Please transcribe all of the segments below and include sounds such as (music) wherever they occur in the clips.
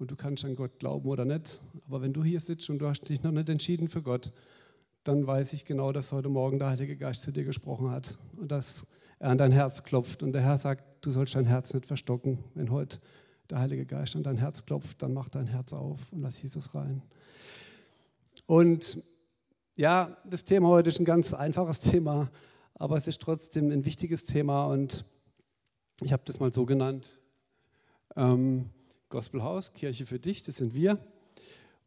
und du kannst an Gott glauben oder nicht. Aber wenn du hier sitzt und du hast dich noch nicht entschieden für Gott, dann weiß ich genau, dass heute Morgen der Heilige Geist zu dir gesprochen hat und dass er an dein Herz klopft. Und der Herr sagt, du sollst dein Herz nicht verstocken. Wenn heute der Heilige Geist an dein Herz klopft, dann mach dein Herz auf und lass Jesus rein. Und ja, das Thema heute ist ein ganz einfaches Thema, aber es ist trotzdem ein wichtiges Thema und ich habe das mal so genannt. Ähm, Gospelhaus, Kirche für dich, das sind wir,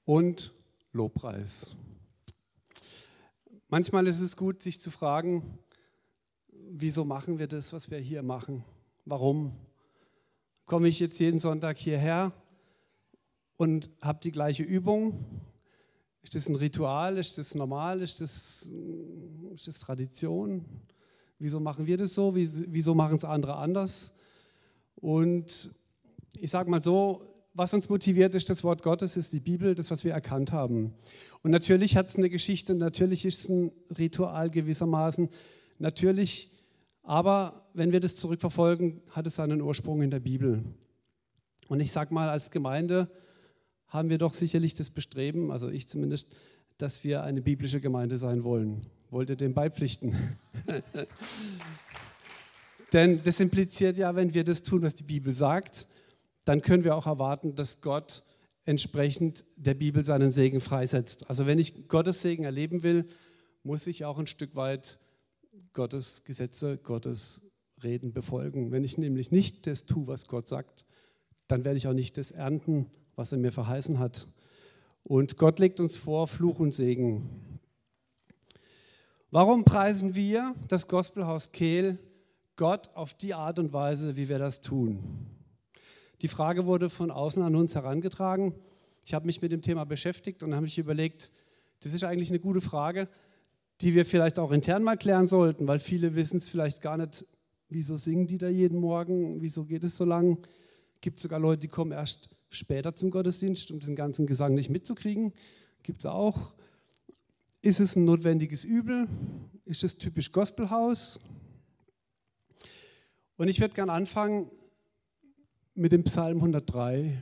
und Lobpreis. Manchmal ist es gut, sich zu fragen, wieso machen wir das, was wir hier machen? Warum? Komme ich jetzt jeden Sonntag hierher und habe die gleiche Übung? Ist das ein Ritual? Ist das normal? Ist das, ist das Tradition? Wieso machen wir das so? Wieso machen es andere anders? Und ich sage mal so, was uns motiviert, ist das Wort Gottes, ist die Bibel, das, was wir erkannt haben. Und natürlich hat es eine Geschichte, natürlich ist es ein Ritual gewissermaßen, natürlich, aber wenn wir das zurückverfolgen, hat es seinen Ursprung in der Bibel. Und ich sage mal, als Gemeinde haben wir doch sicherlich das Bestreben, also ich zumindest, dass wir eine biblische Gemeinde sein wollen. Wollt ihr dem beipflichten? (laughs) Denn das impliziert ja, wenn wir das tun, was die Bibel sagt, dann können wir auch erwarten, dass Gott entsprechend der Bibel seinen Segen freisetzt. Also wenn ich Gottes Segen erleben will, muss ich auch ein Stück weit Gottes Gesetze, Gottes Reden befolgen. Wenn ich nämlich nicht das tue, was Gott sagt, dann werde ich auch nicht das ernten, was er mir verheißen hat. Und Gott legt uns vor Fluch und Segen. Warum preisen wir das Gospelhaus Kehl Gott auf die Art und Weise, wie wir das tun? Die Frage wurde von außen an uns herangetragen. Ich habe mich mit dem Thema beschäftigt und habe mich überlegt, das ist eigentlich eine gute Frage, die wir vielleicht auch intern mal klären sollten, weil viele wissen es vielleicht gar nicht, wieso singen die da jeden Morgen, wieso geht es so lang. Gibt sogar Leute, die kommen erst später zum Gottesdienst, um den ganzen Gesang nicht mitzukriegen. Gibt es auch. Ist es ein notwendiges Übel? Ist es typisch Gospelhaus? Und ich würde gerne anfangen mit dem Psalm 103.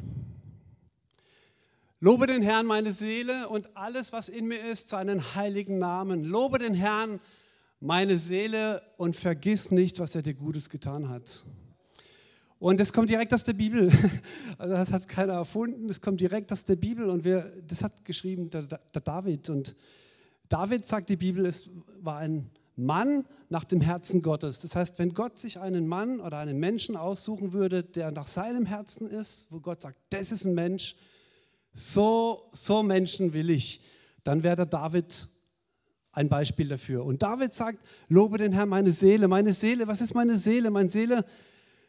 Lobe den Herrn meine Seele und alles, was in mir ist, seinen heiligen Namen. Lobe den Herrn meine Seele und vergiss nicht, was er dir Gutes getan hat. Und das kommt direkt aus der Bibel. (laughs) Also das hat keiner erfunden, das kommt direkt aus der Bibel. Und wir, das hat geschrieben der, der David. Und David sagt, die Bibel ist, war ein Mann nach dem Herzen Gottes. Das heißt, wenn Gott sich einen Mann oder einen Menschen aussuchen würde, der nach seinem Herzen ist, wo Gott sagt, das ist ein Mensch, so, so Menschen will ich, dann wäre der David ein Beispiel dafür. Und David sagt, lobe den Herrn meine Seele. Meine Seele, was ist meine Seele? Meine Seele,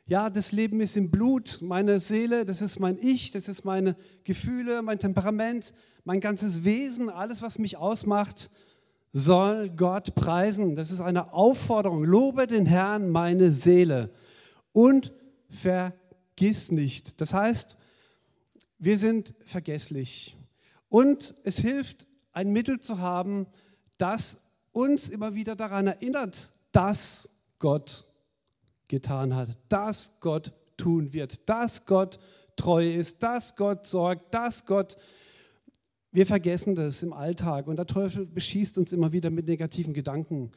ja, das Leben ist im Blut. Meine Seele, das ist mein Ich, das ist meine Gefühle, mein Temperament, mein ganzes Wesen, alles, was mich ausmacht soll Gott preisen. Das ist eine Aufforderung. Lobe den Herrn meine Seele und vergiss nicht. Das heißt, wir sind vergesslich. Und es hilft, ein Mittel zu haben, das uns immer wieder daran erinnert, dass Gott getan hat, dass Gott tun wird, dass Gott treu ist, dass Gott sorgt, dass Gott wir vergessen das im Alltag und der Teufel beschießt uns immer wieder mit negativen Gedanken.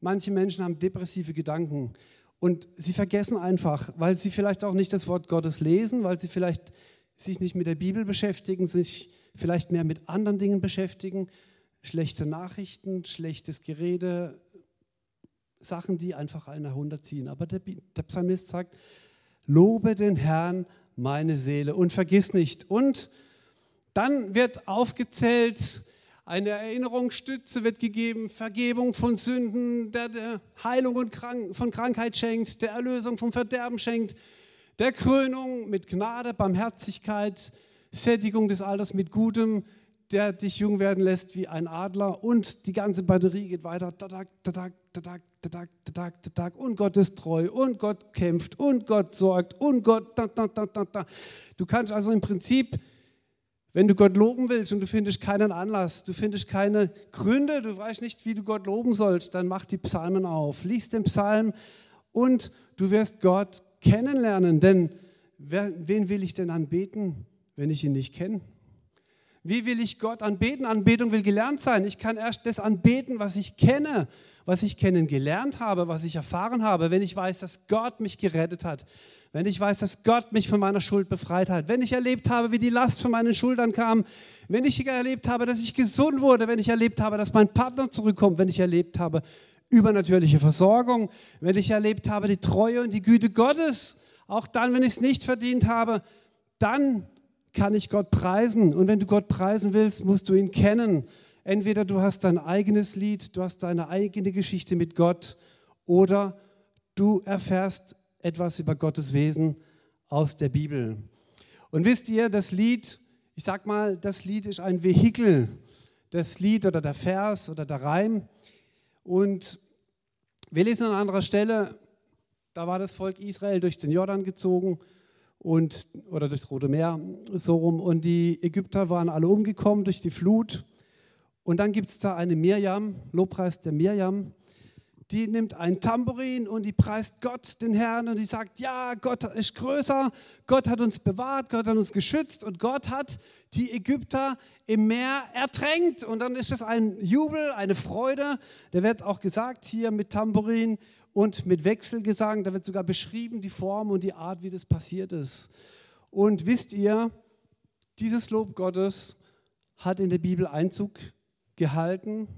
Manche Menschen haben depressive Gedanken und sie vergessen einfach, weil sie vielleicht auch nicht das Wort Gottes lesen, weil sie vielleicht sich nicht mit der Bibel beschäftigen, sich vielleicht mehr mit anderen Dingen beschäftigen, schlechte Nachrichten, schlechtes Gerede, Sachen, die einfach einen herunterziehen. Aber der, der Psalmist sagt, lobe den Herrn meine Seele und vergiss nicht. Und dann wird aufgezählt, eine Erinnerungsstütze wird gegeben, Vergebung von Sünden, der, der Heilung und Krank von Krankheit schenkt, der Erlösung vom Verderben schenkt, der Krönung mit Gnade, Barmherzigkeit, Sättigung des Alters mit Gutem, der dich jung werden lässt wie ein Adler und die ganze Batterie geht weiter. Und Gott ist treu und Gott kämpft und Gott sorgt und Gott. Du kannst also im Prinzip wenn du Gott loben willst und du findest keinen Anlass, du findest keine Gründe, du weißt nicht, wie du Gott loben sollst, dann mach die Psalmen auf, lies den Psalm und du wirst Gott kennenlernen. Denn wen will ich denn anbeten, wenn ich ihn nicht kenne? Wie will ich Gott anbeten? Anbetung will gelernt sein. Ich kann erst das anbeten, was ich kenne, was ich kennengelernt habe, was ich erfahren habe, wenn ich weiß, dass Gott mich gerettet hat, wenn ich weiß, dass Gott mich von meiner Schuld befreit hat, wenn ich erlebt habe, wie die Last von meinen Schultern kam, wenn ich erlebt habe, dass ich gesund wurde, wenn ich erlebt habe, dass mein Partner zurückkommt, wenn ich erlebt habe, übernatürliche Versorgung, wenn ich erlebt habe, die Treue und die Güte Gottes, auch dann, wenn ich es nicht verdient habe, dann kann ich Gott preisen. Und wenn du Gott preisen willst, musst du ihn kennen. Entweder du hast dein eigenes Lied, du hast deine eigene Geschichte mit Gott oder du erfährst etwas über Gottes Wesen aus der Bibel. Und wisst ihr, das Lied, ich sag mal, das Lied ist ein Vehikel. Das Lied oder der Vers oder der Reim. Und wir lesen an anderer Stelle, da war das Volk Israel durch den Jordan gezogen und, oder durchs Rote Meer, so rum. Und die Ägypter waren alle umgekommen durch die Flut. Und dann gibt es da eine Mirjam, Lobpreis der Mirjam, die nimmt ein Tambourin und die preist Gott, den Herrn, und die sagt, ja, Gott ist größer, Gott hat uns bewahrt, Gott hat uns geschützt und Gott hat die Ägypter im Meer ertränkt. Und dann ist es ein Jubel, eine Freude. Der wird auch gesagt hier mit Tambourin, und mit Wechselgesang, da wird sogar beschrieben die Form und die Art, wie das passiert ist. Und wisst ihr, dieses Lob Gottes hat in der Bibel Einzug gehalten.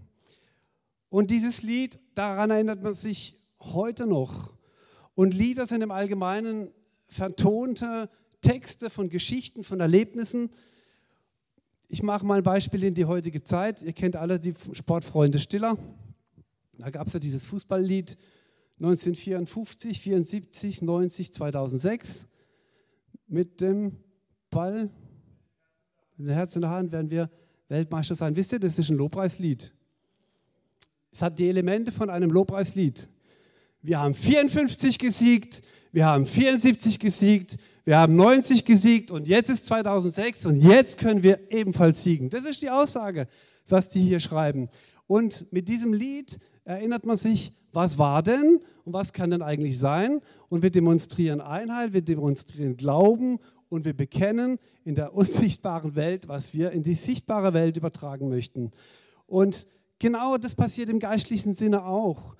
Und dieses Lied, daran erinnert man sich heute noch. Und Lieder sind im Allgemeinen vertonte Texte von Geschichten, von Erlebnissen. Ich mache mal ein Beispiel in die heutige Zeit. Ihr kennt alle die Sportfreunde Stiller. Da gab es ja dieses Fußballlied 1954, 74, 90, 2006 mit dem Ball, mit dem Herz in der Hand werden wir Weltmeister sein. Wisst ihr, das ist ein Lobpreislied. Es hat die Elemente von einem Lobpreislied. Wir haben 54 gesiegt, wir haben 74 gesiegt, wir haben 90 gesiegt und jetzt ist 2006 und jetzt können wir ebenfalls siegen. Das ist die Aussage, was die hier schreiben. Und mit diesem Lied erinnert man sich, was war denn und was kann denn eigentlich sein? Und wir demonstrieren Einheit, wir demonstrieren Glauben und wir bekennen in der (laughs) unsichtbaren Welt, was wir in die sichtbare Welt übertragen möchten. Und genau das passiert im geistlichen Sinne auch.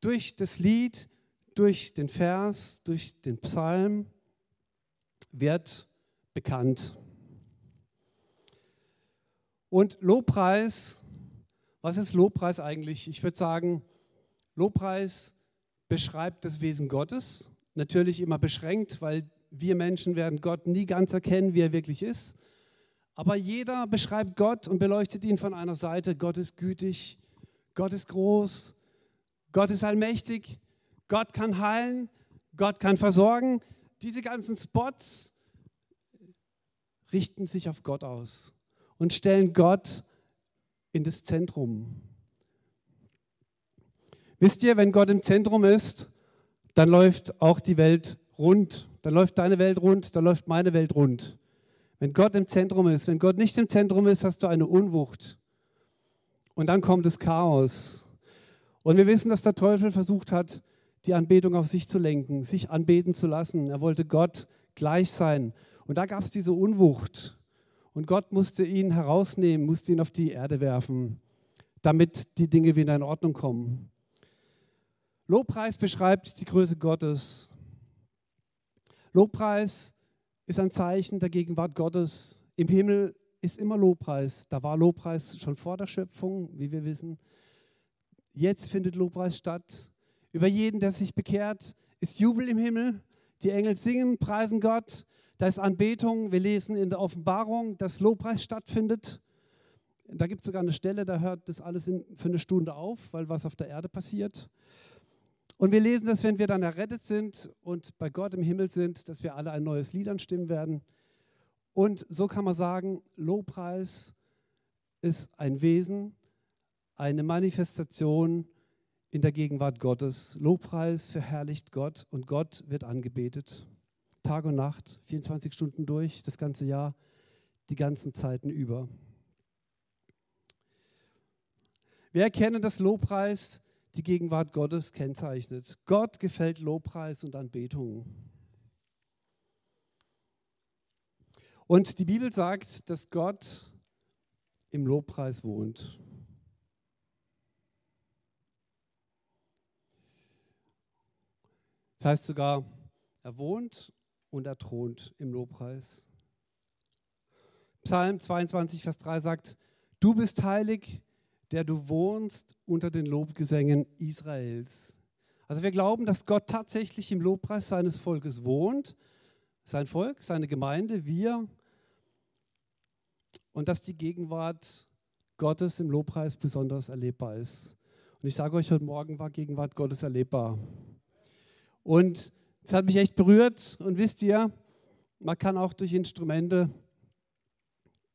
Durch das Lied, durch den Vers, durch den Psalm wird bekannt. Und Lobpreis, was ist Lobpreis eigentlich? Ich würde sagen, Lobpreis beschreibt das Wesen Gottes, natürlich immer beschränkt, weil wir Menschen werden Gott nie ganz erkennen, wie er wirklich ist. Aber jeder beschreibt Gott und beleuchtet ihn von einer Seite. Gott ist gütig, Gott ist groß, Gott ist allmächtig, Gott kann heilen, Gott kann versorgen. Diese ganzen Spots richten sich auf Gott aus und stellen Gott in das Zentrum. Wisst ihr, wenn Gott im Zentrum ist, dann läuft auch die Welt rund. Dann läuft deine Welt rund, dann läuft meine Welt rund. Wenn Gott im Zentrum ist, wenn Gott nicht im Zentrum ist, hast du eine Unwucht. Und dann kommt das Chaos. Und wir wissen, dass der Teufel versucht hat, die Anbetung auf sich zu lenken, sich anbeten zu lassen. Er wollte Gott gleich sein. Und da gab es diese Unwucht. Und Gott musste ihn herausnehmen, musste ihn auf die Erde werfen, damit die Dinge wieder in Ordnung kommen. Lobpreis beschreibt die Größe Gottes. Lobpreis ist ein Zeichen der Gegenwart Gottes. Im Himmel ist immer Lobpreis. Da war Lobpreis schon vor der Schöpfung, wie wir wissen. Jetzt findet Lobpreis statt. Über jeden, der sich bekehrt, ist Jubel im Himmel. Die Engel singen, preisen Gott. Da ist Anbetung. Wir lesen in der Offenbarung, dass Lobpreis stattfindet. Da gibt es sogar eine Stelle, da hört das alles in, für eine Stunde auf, weil was auf der Erde passiert. Und wir lesen, dass wenn wir dann errettet sind und bei Gott im Himmel sind, dass wir alle ein neues Lied anstimmen werden. Und so kann man sagen, Lobpreis ist ein Wesen, eine Manifestation in der Gegenwart Gottes. Lobpreis verherrlicht Gott und Gott wird angebetet. Tag und Nacht, 24 Stunden durch, das ganze Jahr, die ganzen Zeiten über. Wir erkennen, dass Lobpreis die Gegenwart Gottes kennzeichnet. Gott gefällt Lobpreis und Anbetung. Und die Bibel sagt, dass Gott im Lobpreis wohnt. Das heißt sogar, er wohnt und er thront im Lobpreis. Psalm 22, Vers 3 sagt, du bist heilig, der du wohnst unter den Lobgesängen Israels. Also wir glauben, dass Gott tatsächlich im Lobpreis seines Volkes wohnt, sein Volk, seine Gemeinde, wir, und dass die Gegenwart Gottes im Lobpreis besonders erlebbar ist. Und ich sage euch, heute Morgen war Gegenwart Gottes erlebbar. Und es hat mich echt berührt. Und wisst ihr, man kann auch durch Instrumente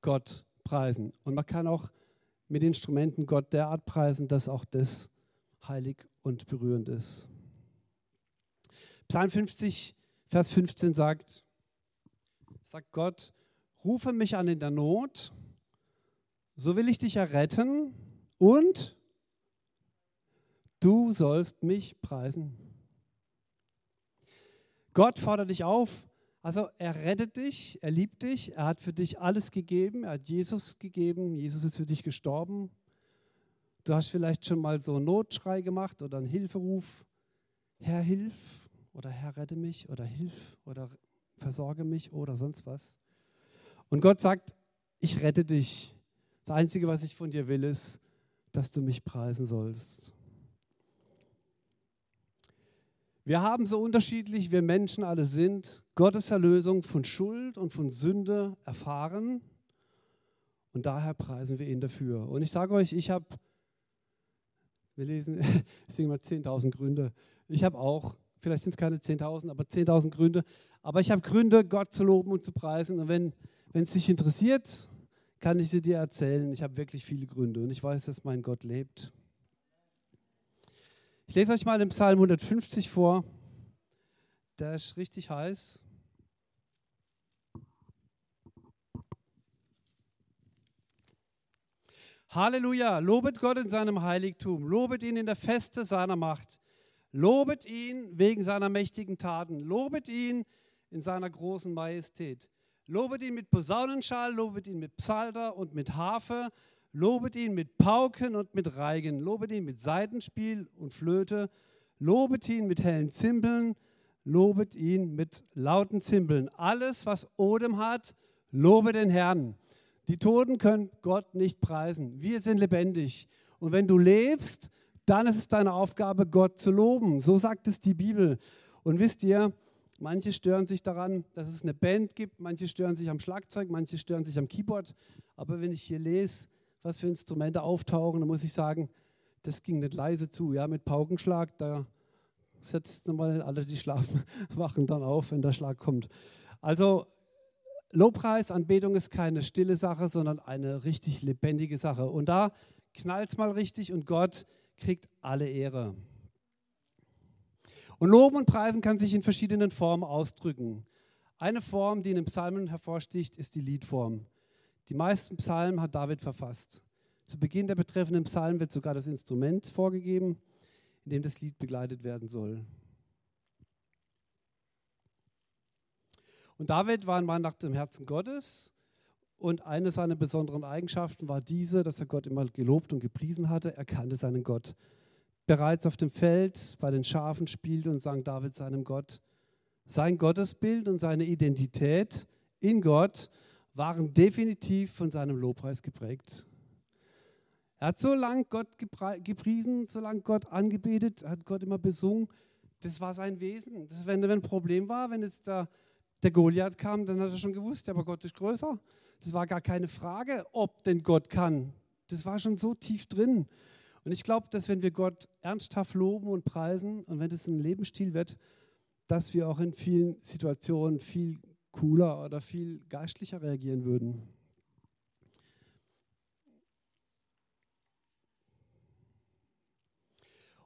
Gott preisen. Und man kann auch mit Instrumenten Gott derart preisen, dass auch das heilig und berührend ist. Psalm 50, Vers 15 sagt, sagt Gott, rufe mich an in der Not, so will ich dich erretten und du sollst mich preisen. Gott fordert dich auf, also er rettet dich, er liebt dich, er hat für dich alles gegeben, er hat Jesus gegeben, Jesus ist für dich gestorben. Du hast vielleicht schon mal so einen Notschrei gemacht oder einen Hilferuf, Herr, hilf oder Herr, rette mich oder hilf oder versorge mich oder sonst was. Und Gott sagt, ich rette dich. Das Einzige, was ich von dir will, ist, dass du mich preisen sollst. Wir haben so unterschiedlich, wir Menschen alle sind, Gottes Erlösung von Schuld und von Sünde erfahren. Und daher preisen wir ihn dafür. Und ich sage euch, ich habe, wir lesen, (laughs) ich sage mal 10.000 Gründe. Ich habe auch, vielleicht sind es keine 10.000, aber 10.000 Gründe. Aber ich habe Gründe, Gott zu loben und zu preisen. Und wenn es dich interessiert, kann ich sie dir erzählen. Ich habe wirklich viele Gründe und ich weiß, dass mein Gott lebt. Ich lese euch mal den Psalm 150 vor. Der ist richtig heiß. Halleluja, lobet Gott in seinem Heiligtum, lobet ihn in der Feste seiner Macht, lobet ihn wegen seiner mächtigen Taten, lobet ihn in seiner großen Majestät, lobet ihn mit Posaunenschall, lobet ihn mit Psalter und mit Harfe, Lobet ihn mit Pauken und mit Reigen, lobet ihn mit Seitenspiel und Flöte, lobet ihn mit hellen Zimbeln, lobet ihn mit lauten Zimbeln. Alles, was Odem hat, lobe den Herrn. Die Toten können Gott nicht preisen. Wir sind lebendig. Und wenn du lebst, dann ist es deine Aufgabe, Gott zu loben. So sagt es die Bibel. Und wisst ihr, manche stören sich daran, dass es eine Band gibt, manche stören sich am Schlagzeug, manche stören sich am Keyboard. Aber wenn ich hier lese, was für Instrumente auftauchen, dann muss ich sagen, das ging nicht leise zu. Ja, mit Paukenschlag, da setzt mal alle, die schlafen, (laughs) wachen dann auf, wenn der Schlag kommt. Also Lobpreis, Anbetung ist keine stille Sache, sondern eine richtig lebendige Sache. Und da knallt es mal richtig und Gott kriegt alle Ehre. Und Loben und Preisen kann sich in verschiedenen Formen ausdrücken. Eine Form, die in den Psalmen hervorsticht, ist die Liedform. Die meisten Psalmen hat David verfasst. Zu Beginn der betreffenden Psalmen wird sogar das Instrument vorgegeben, in dem das Lied begleitet werden soll. Und David war ein Mann nach dem Herzen Gottes und eine seiner besonderen Eigenschaften war diese, dass er Gott immer gelobt und gepriesen hatte. Er kannte seinen Gott. Bereits auf dem Feld bei den Schafen spielte und sang David seinem Gott. Sein Gottesbild und seine Identität in Gott waren definitiv von seinem Lobpreis geprägt. Er hat so lange Gott gepriesen, so lange Gott angebetet, hat Gott immer besungen. Das war sein Wesen. Das, wenn, wenn ein Problem war, wenn jetzt der, der Goliath kam, dann hat er schon gewusst, aber Gott ist größer. Das war gar keine Frage, ob denn Gott kann. Das war schon so tief drin. Und ich glaube, dass wenn wir Gott ernsthaft loben und preisen und wenn das ein Lebensstil wird, dass wir auch in vielen Situationen viel cooler oder viel geistlicher reagieren würden.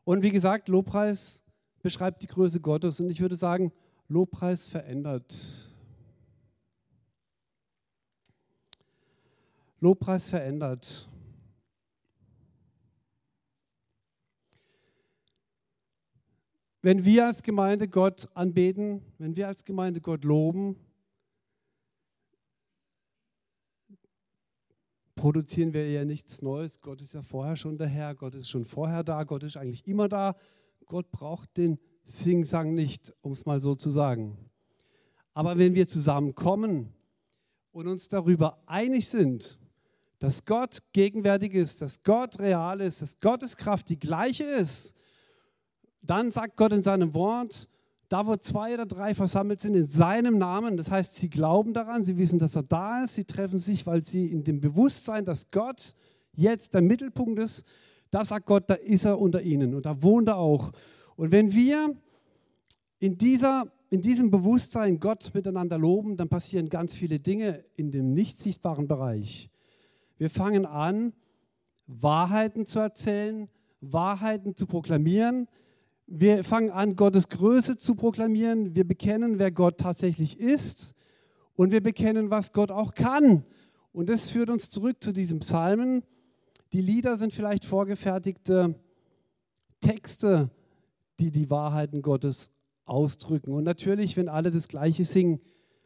Und wie gesagt, Lobpreis beschreibt die Größe Gottes und ich würde sagen, Lobpreis verändert. Lobpreis verändert. Wenn wir als Gemeinde Gott anbeten, wenn wir als Gemeinde Gott loben, produzieren wir ja nichts Neues. Gott ist ja vorher schon der Herr, Gott ist schon vorher da, Gott ist eigentlich immer da. Gott braucht den Sing-Sang nicht, um es mal so zu sagen. Aber wenn wir zusammenkommen und uns darüber einig sind, dass Gott gegenwärtig ist, dass Gott real ist, dass Gottes Kraft die gleiche ist, dann sagt Gott in seinem Wort, da wo zwei oder drei versammelt sind in seinem Namen, das heißt, sie glauben daran, sie wissen, dass er da ist, sie treffen sich, weil sie in dem Bewusstsein, dass Gott jetzt der Mittelpunkt ist, da sagt Gott, da ist er unter ihnen und da wohnt er auch. Und wenn wir in, dieser, in diesem Bewusstsein Gott miteinander loben, dann passieren ganz viele Dinge in dem nicht sichtbaren Bereich. Wir fangen an, Wahrheiten zu erzählen, Wahrheiten zu proklamieren, wir fangen an, Gottes Größe zu proklamieren. Wir bekennen, wer Gott tatsächlich ist. Und wir bekennen, was Gott auch kann. Und das führt uns zurück zu diesem Psalmen. Die Lieder sind vielleicht vorgefertigte Texte, die die Wahrheiten Gottes ausdrücken. Und natürlich, wenn alle das Gleiche singen,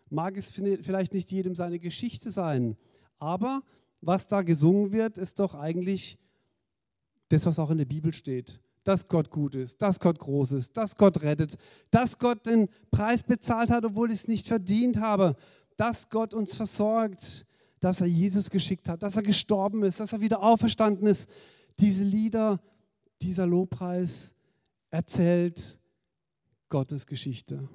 mag es vielleicht nicht jedem seine Geschichte sein. Aber was da gesungen wird, ist doch eigentlich das, was auch in der Bibel steht dass Gott gut ist, dass Gott groß ist, dass Gott rettet, dass Gott den Preis bezahlt hat, obwohl ich es nicht verdient habe, dass Gott uns versorgt, dass er Jesus geschickt hat, dass er gestorben ist, dass er wieder auferstanden ist. Diese Lieder, dieser Lobpreis erzählt Gottes Geschichte.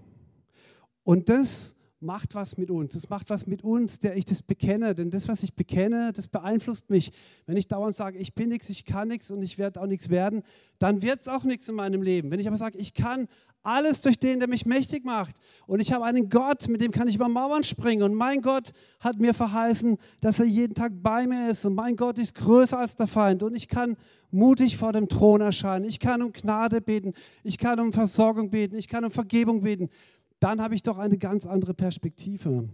Und das macht was mit uns. Das macht was mit uns, der ich das bekenne. Denn das, was ich bekenne, das beeinflusst mich. Wenn ich dauernd sage, ich bin nichts, ich kann nichts und ich werde auch nichts werden, dann wird es auch nichts in meinem Leben. Wenn ich aber sage, ich kann alles durch den, der mich mächtig macht und ich habe einen Gott, mit dem kann ich über Mauern springen und mein Gott hat mir verheißen, dass er jeden Tag bei mir ist und mein Gott ist größer als der Feind und ich kann mutig vor dem Thron erscheinen. Ich kann um Gnade beten, ich kann um Versorgung beten, ich kann um Vergebung beten dann habe ich doch eine ganz andere Perspektive.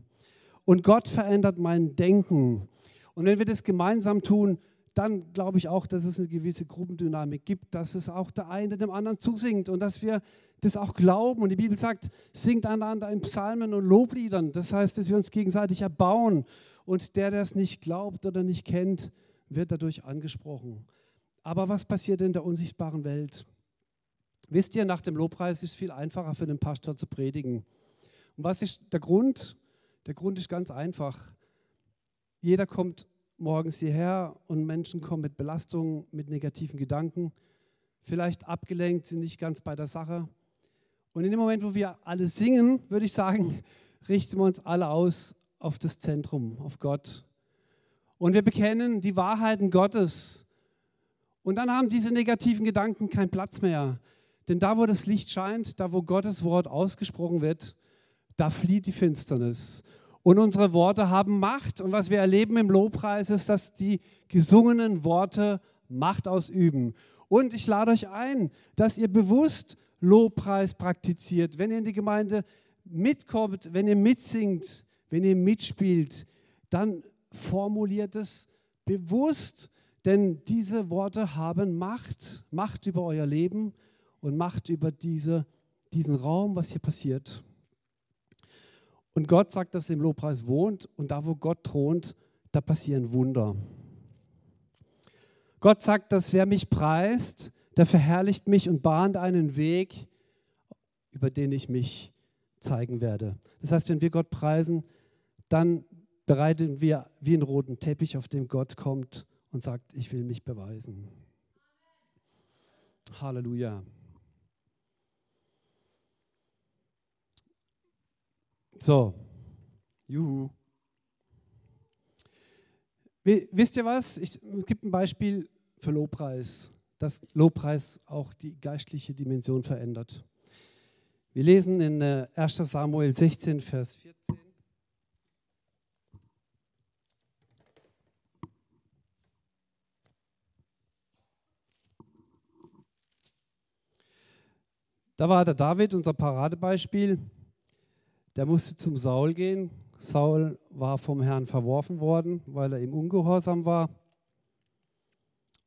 Und Gott verändert mein Denken. Und wenn wir das gemeinsam tun, dann glaube ich auch, dass es eine gewisse Gruppendynamik gibt, dass es auch der eine dem anderen zusingt und dass wir das auch glauben. Und die Bibel sagt, singt einander in Psalmen und Lobliedern. Das heißt, dass wir uns gegenseitig erbauen. Und der, der es nicht glaubt oder nicht kennt, wird dadurch angesprochen. Aber was passiert in der unsichtbaren Welt? Wisst ihr, nach dem Lobpreis ist es viel einfacher für den Pastor zu predigen. Und was ist der Grund? Der Grund ist ganz einfach. Jeder kommt morgens hierher und Menschen kommen mit Belastungen, mit negativen Gedanken, vielleicht abgelenkt, sind nicht ganz bei der Sache. Und in dem Moment, wo wir alle singen, würde ich sagen, (laughs) richten wir uns alle aus auf das Zentrum, auf Gott. Und wir bekennen die Wahrheiten Gottes. Und dann haben diese negativen Gedanken keinen Platz mehr. Denn da, wo das Licht scheint, da, wo Gottes Wort ausgesprochen wird, da flieht die Finsternis. Und unsere Worte haben Macht. Und was wir erleben im Lobpreis ist, dass die gesungenen Worte Macht ausüben. Und ich lade euch ein, dass ihr bewusst Lobpreis praktiziert. Wenn ihr in die Gemeinde mitkommt, wenn ihr mitsingt, wenn ihr mitspielt, dann formuliert es bewusst, denn diese Worte haben Macht, Macht über euer Leben und Macht über diese, diesen Raum, was hier passiert. Und Gott sagt, dass er im Lobpreis wohnt und da, wo Gott thront, da passieren Wunder. Gott sagt, dass wer mich preist, der verherrlicht mich und bahnt einen Weg, über den ich mich zeigen werde. Das heißt, wenn wir Gott preisen, dann bereiten wir wie einen roten Teppich, auf dem Gott kommt und sagt, ich will mich beweisen. Halleluja. So, juhu. Wisst ihr was? Ich gebe ein Beispiel für Lobpreis, dass Lobpreis auch die geistliche Dimension verändert. Wir lesen in 1 äh, Samuel 16, Vers 14. Da war der David, unser Paradebeispiel der musste zum Saul gehen. Saul war vom Herrn verworfen worden, weil er ihm ungehorsam war.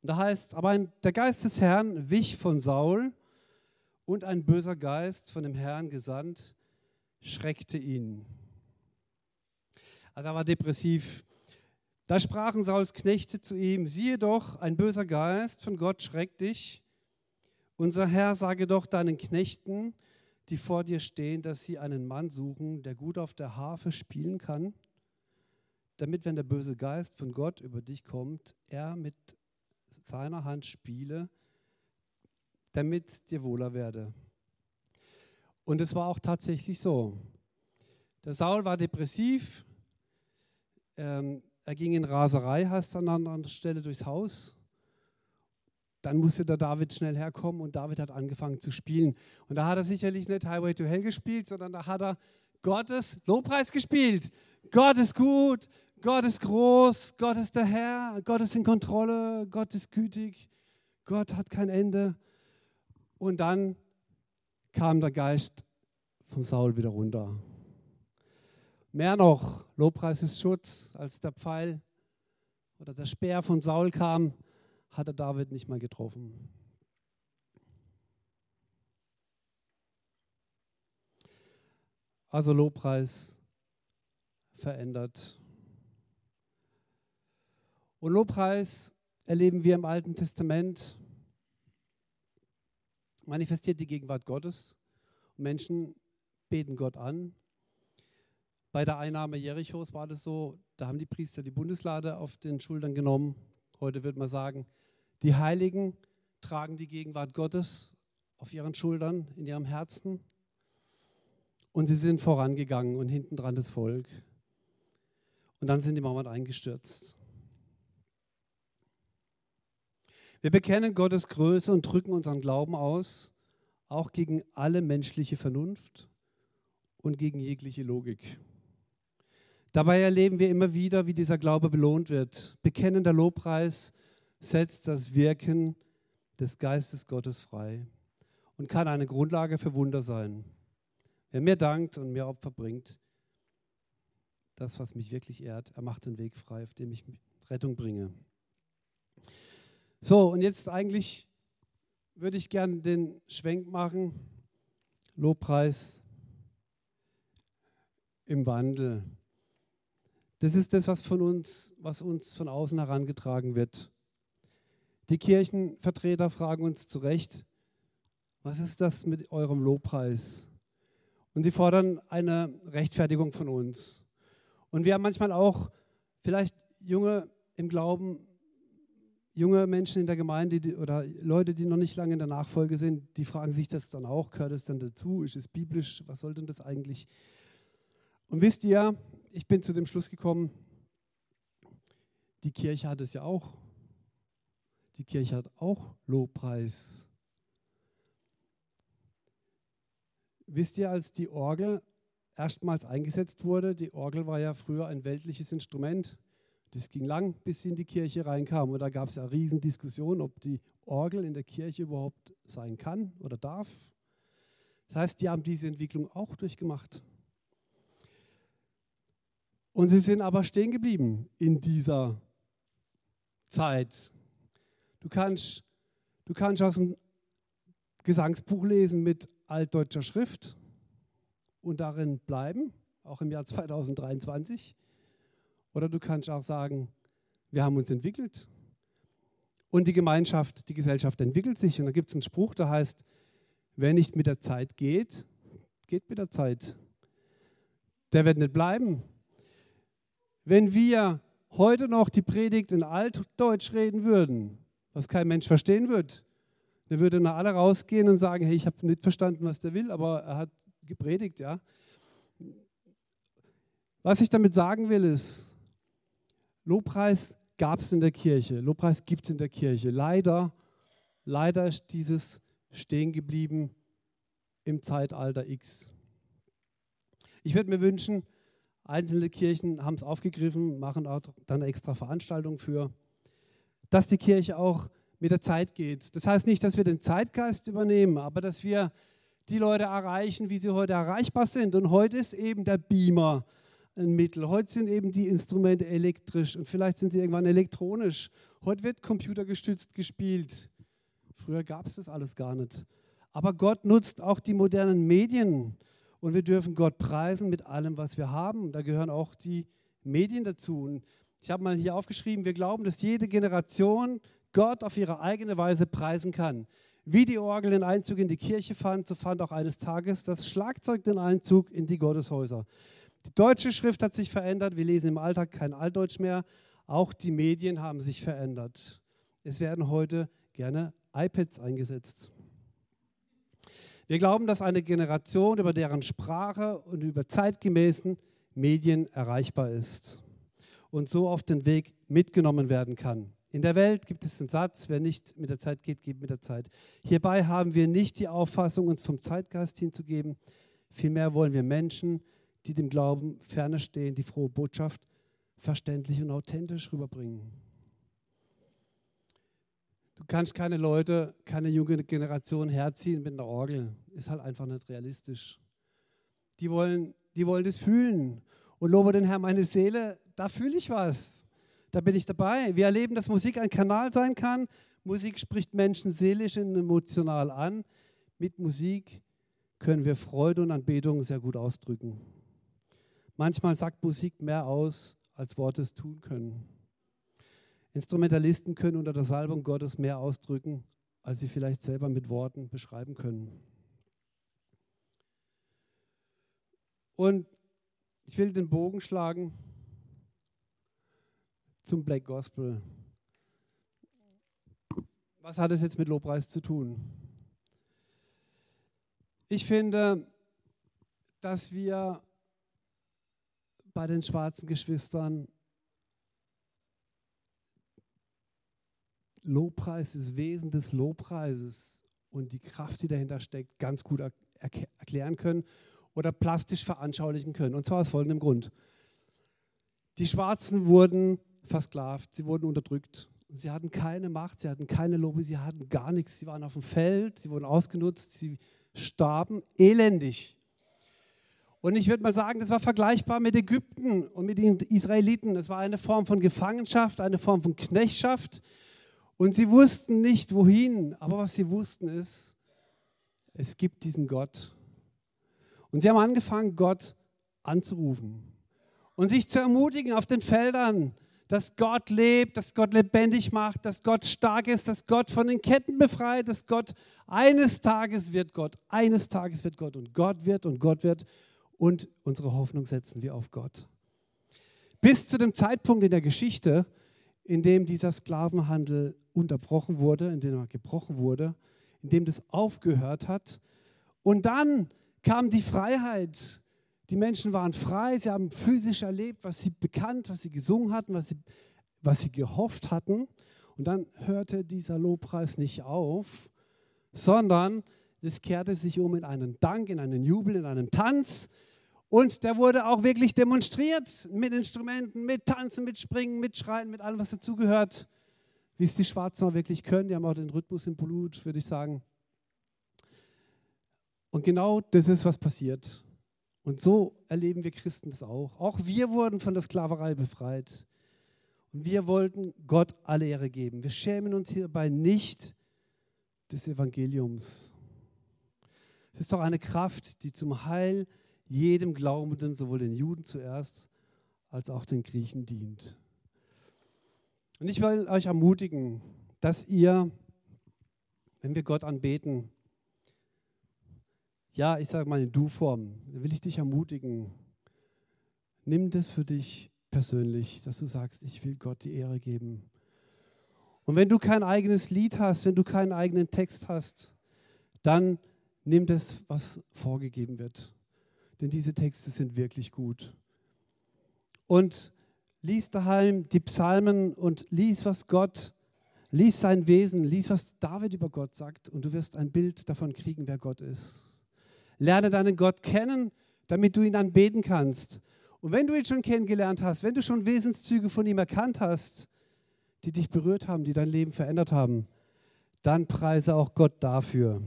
da heißt, aber ein, der Geist des Herrn wich von Saul und ein böser Geist von dem Herrn gesandt, schreckte ihn. Also er war depressiv. Da sprachen Sauls Knechte zu ihm, siehe doch, ein böser Geist von Gott schreckt dich. Unser Herr sage doch deinen Knechten, die vor dir stehen, dass sie einen Mann suchen, der gut auf der Harfe spielen kann, damit, wenn der böse Geist von Gott über dich kommt, er mit seiner Hand spiele, damit dir wohler werde. Und es war auch tatsächlich so. Der Saul war depressiv, ähm, er ging in Raserei, heißt an einer anderen Stelle, durchs Haus. Dann musste der David schnell herkommen und David hat angefangen zu spielen. Und da hat er sicherlich nicht Highway to Hell gespielt, sondern da hat er Gottes Lobpreis gespielt. Gott ist gut, Gott ist groß, Gott ist der Herr, Gott ist in Kontrolle, Gott ist gütig, Gott hat kein Ende. Und dann kam der Geist vom Saul wieder runter. Mehr noch, Lobpreis ist Schutz, als der Pfeil oder der Speer von Saul kam, hat er David nicht mal getroffen. Also Lobpreis verändert. Und Lobpreis erleben wir im Alten Testament, manifestiert die Gegenwart Gottes. Menschen beten Gott an. Bei der Einnahme Jerichos war das so, da haben die Priester die Bundeslade auf den Schultern genommen. Heute würde man sagen, die Heiligen tragen die Gegenwart Gottes auf ihren Schultern, in ihrem Herzen. Und sie sind vorangegangen und hinten dran das Volk. Und dann sind die Mauern eingestürzt. Wir bekennen Gottes Größe und drücken unseren Glauben aus, auch gegen alle menschliche Vernunft und gegen jegliche Logik. Dabei erleben wir immer wieder, wie dieser Glaube belohnt wird. Bekennender Lobpreis setzt das Wirken des Geistes Gottes frei und kann eine Grundlage für Wunder sein. Wer mir dankt und mir Opfer bringt, das, was mich wirklich ehrt, er macht den Weg frei, auf dem ich Rettung bringe. So, und jetzt eigentlich würde ich gerne den Schwenk machen. Lobpreis im Wandel. Das ist das, was von uns, was uns von außen herangetragen wird. Die Kirchenvertreter fragen uns zu Recht, was ist das mit eurem Lobpreis? Und sie fordern eine Rechtfertigung von uns. Und wir haben manchmal auch vielleicht junge im Glauben, junge Menschen in der Gemeinde die, oder Leute, die noch nicht lange in der Nachfolge sind, die fragen sich das dann auch, gehört es dann dazu? Ist es biblisch? Was soll denn das eigentlich? Und wisst ihr, ich bin zu dem Schluss gekommen, die Kirche hat es ja auch. Die Kirche hat auch Lobpreis. Wisst ihr, als die Orgel erstmals eingesetzt wurde, die Orgel war ja früher ein weltliches Instrument. Das ging lang, bis sie in die Kirche reinkam. Und da gab es ja Riesendiskussionen, ob die Orgel in der Kirche überhaupt sein kann oder darf. Das heißt, die haben diese Entwicklung auch durchgemacht. Und sie sind aber stehen geblieben in dieser Zeit. Du kannst, du kannst aus dem Gesangsbuch lesen mit altdeutscher Schrift und darin bleiben, auch im Jahr 2023. Oder du kannst auch sagen, wir haben uns entwickelt und die Gemeinschaft, die Gesellschaft entwickelt sich. Und da gibt es einen Spruch, der heißt, wer nicht mit der Zeit geht, geht mit der Zeit. Der wird nicht bleiben. Wenn wir heute noch die Predigt in Altdeutsch reden würden, was kein Mensch verstehen wird, dann würden alle rausgehen und sagen, hey, ich habe nicht verstanden, was der will, aber er hat gepredigt, ja. Was ich damit sagen will, ist, Lobpreis gab es in der Kirche, Lobpreis gibt es in der Kirche. Leider, leider ist dieses stehen geblieben im Zeitalter X. Ich würde mir wünschen, Einzelne Kirchen haben es aufgegriffen, machen auch dann extra Veranstaltungen für, dass die Kirche auch mit der Zeit geht. Das heißt nicht, dass wir den Zeitgeist übernehmen, aber dass wir die Leute erreichen, wie sie heute erreichbar sind. Und heute ist eben der Beamer ein Mittel. Heute sind eben die Instrumente elektrisch und vielleicht sind sie irgendwann elektronisch. Heute wird computergestützt gespielt. Früher gab es das alles gar nicht. Aber Gott nutzt auch die modernen Medien und wir dürfen Gott preisen mit allem, was wir haben. Da gehören auch die Medien dazu. Und Ich habe mal hier aufgeschrieben, wir glauben, dass jede Generation Gott auf ihre eigene Weise preisen kann. Wie die Orgel den Einzug in die Kirche fand, so fand auch eines Tages das Schlagzeug den Einzug in die Gotteshäuser. Die deutsche Schrift hat sich verändert, wir lesen im Alltag kein Altdeutsch mehr, auch die Medien haben sich verändert. Es werden heute gerne iPads eingesetzt. Wir glauben, dass eine Generation über deren Sprache und über zeitgemäßen Medien erreichbar ist und so auf den Weg mitgenommen werden kann. In der Welt gibt es den Satz, wer nicht mit der Zeit geht, geht mit der Zeit. Hierbei haben wir nicht die Auffassung, uns vom Zeitgeist hinzugeben. Vielmehr wollen wir Menschen, die dem Glauben ferne stehen, die frohe Botschaft verständlich und authentisch rüberbringen. Du kannst keine Leute, keine junge Generation herziehen mit einer Orgel. Ist halt einfach nicht realistisch. Die wollen, die wollen das fühlen. Und lobe den Herrn, meine Seele, da fühle ich was. Da bin ich dabei. Wir erleben, dass Musik ein Kanal sein kann. Musik spricht Menschen seelisch und emotional an. Mit Musik können wir Freude und Anbetung sehr gut ausdrücken. Manchmal sagt Musik mehr aus, als Worte es tun können. Instrumentalisten können unter der Salbung Gottes mehr ausdrücken, als sie vielleicht selber mit Worten beschreiben können. Und ich will den Bogen schlagen zum Black Gospel. Was hat es jetzt mit Lobpreis zu tun? Ich finde, dass wir bei den schwarzen Geschwistern Lobpreis, das Wesen des Lobpreises und die Kraft, die dahinter steckt, ganz gut er erklären können oder plastisch veranschaulichen können. Und zwar aus folgendem Grund. Die Schwarzen wurden versklavt, sie wurden unterdrückt. Sie hatten keine Macht, sie hatten keine Lobby, sie hatten gar nichts. Sie waren auf dem Feld, sie wurden ausgenutzt, sie starben elendig. Und ich würde mal sagen, das war vergleichbar mit Ägypten und mit den Israeliten. Es war eine Form von Gefangenschaft, eine Form von Knechtschaft. Und sie wussten nicht, wohin, aber was sie wussten ist, es gibt diesen Gott. Und sie haben angefangen, Gott anzurufen und sich zu ermutigen auf den Feldern, dass Gott lebt, dass Gott lebendig macht, dass Gott stark ist, dass Gott von den Ketten befreit, dass Gott eines Tages wird Gott, eines Tages wird Gott und Gott wird und Gott wird und unsere Hoffnung setzen wir auf Gott. Bis zu dem Zeitpunkt in der Geschichte, in dem dieser Sklavenhandel unterbrochen wurde, in dem er gebrochen wurde, in dem das aufgehört hat. Und dann kam die Freiheit. Die Menschen waren frei, sie haben physisch erlebt, was sie bekannt, was sie gesungen hatten, was sie, was sie gehofft hatten. Und dann hörte dieser Lobpreis nicht auf, sondern es kehrte sich um in einen Dank, in einen Jubel, in einen Tanz. Und der wurde auch wirklich demonstriert mit Instrumenten, mit Tanzen, mit Springen, mit Schreien, mit allem, was dazugehört. Wie es die Schwarzen auch wirklich können. Die haben auch den Rhythmus im Blut, würde ich sagen. Und genau das ist, was passiert. Und so erleben wir Christen es auch. Auch wir wurden von der Sklaverei befreit. Und wir wollten Gott alle Ehre geben. Wir schämen uns hierbei nicht des Evangeliums. Es ist doch eine Kraft, die zum Heil jedem Glaubenden, sowohl den Juden zuerst als auch den Griechen dient. Und ich will euch ermutigen, dass ihr, wenn wir Gott anbeten, ja, ich sage mal in Du-Form, will ich dich ermutigen, nimm das für dich persönlich, dass du sagst, ich will Gott die Ehre geben. Und wenn du kein eigenes Lied hast, wenn du keinen eigenen Text hast, dann nimm das, was vorgegeben wird denn diese Texte sind wirklich gut. Und lies daheim die Psalmen und lies, was Gott, lies sein Wesen, lies, was David über Gott sagt und du wirst ein Bild davon kriegen, wer Gott ist. Lerne deinen Gott kennen, damit du ihn anbeten kannst. Und wenn du ihn schon kennengelernt hast, wenn du schon Wesenszüge von ihm erkannt hast, die dich berührt haben, die dein Leben verändert haben, dann preise auch Gott dafür.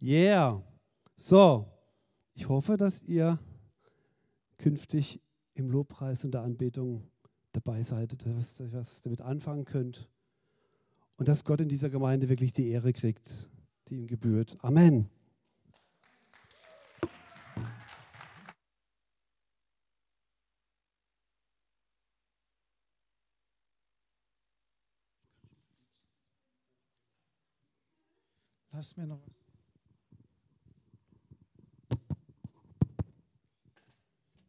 Yeah. So, ich hoffe, dass ihr künftig im Lobpreis und der Anbetung dabei seid, dass ihr was damit anfangen könnt und dass Gott in dieser Gemeinde wirklich die Ehre kriegt, die ihm gebührt. Amen. Lass mir noch was.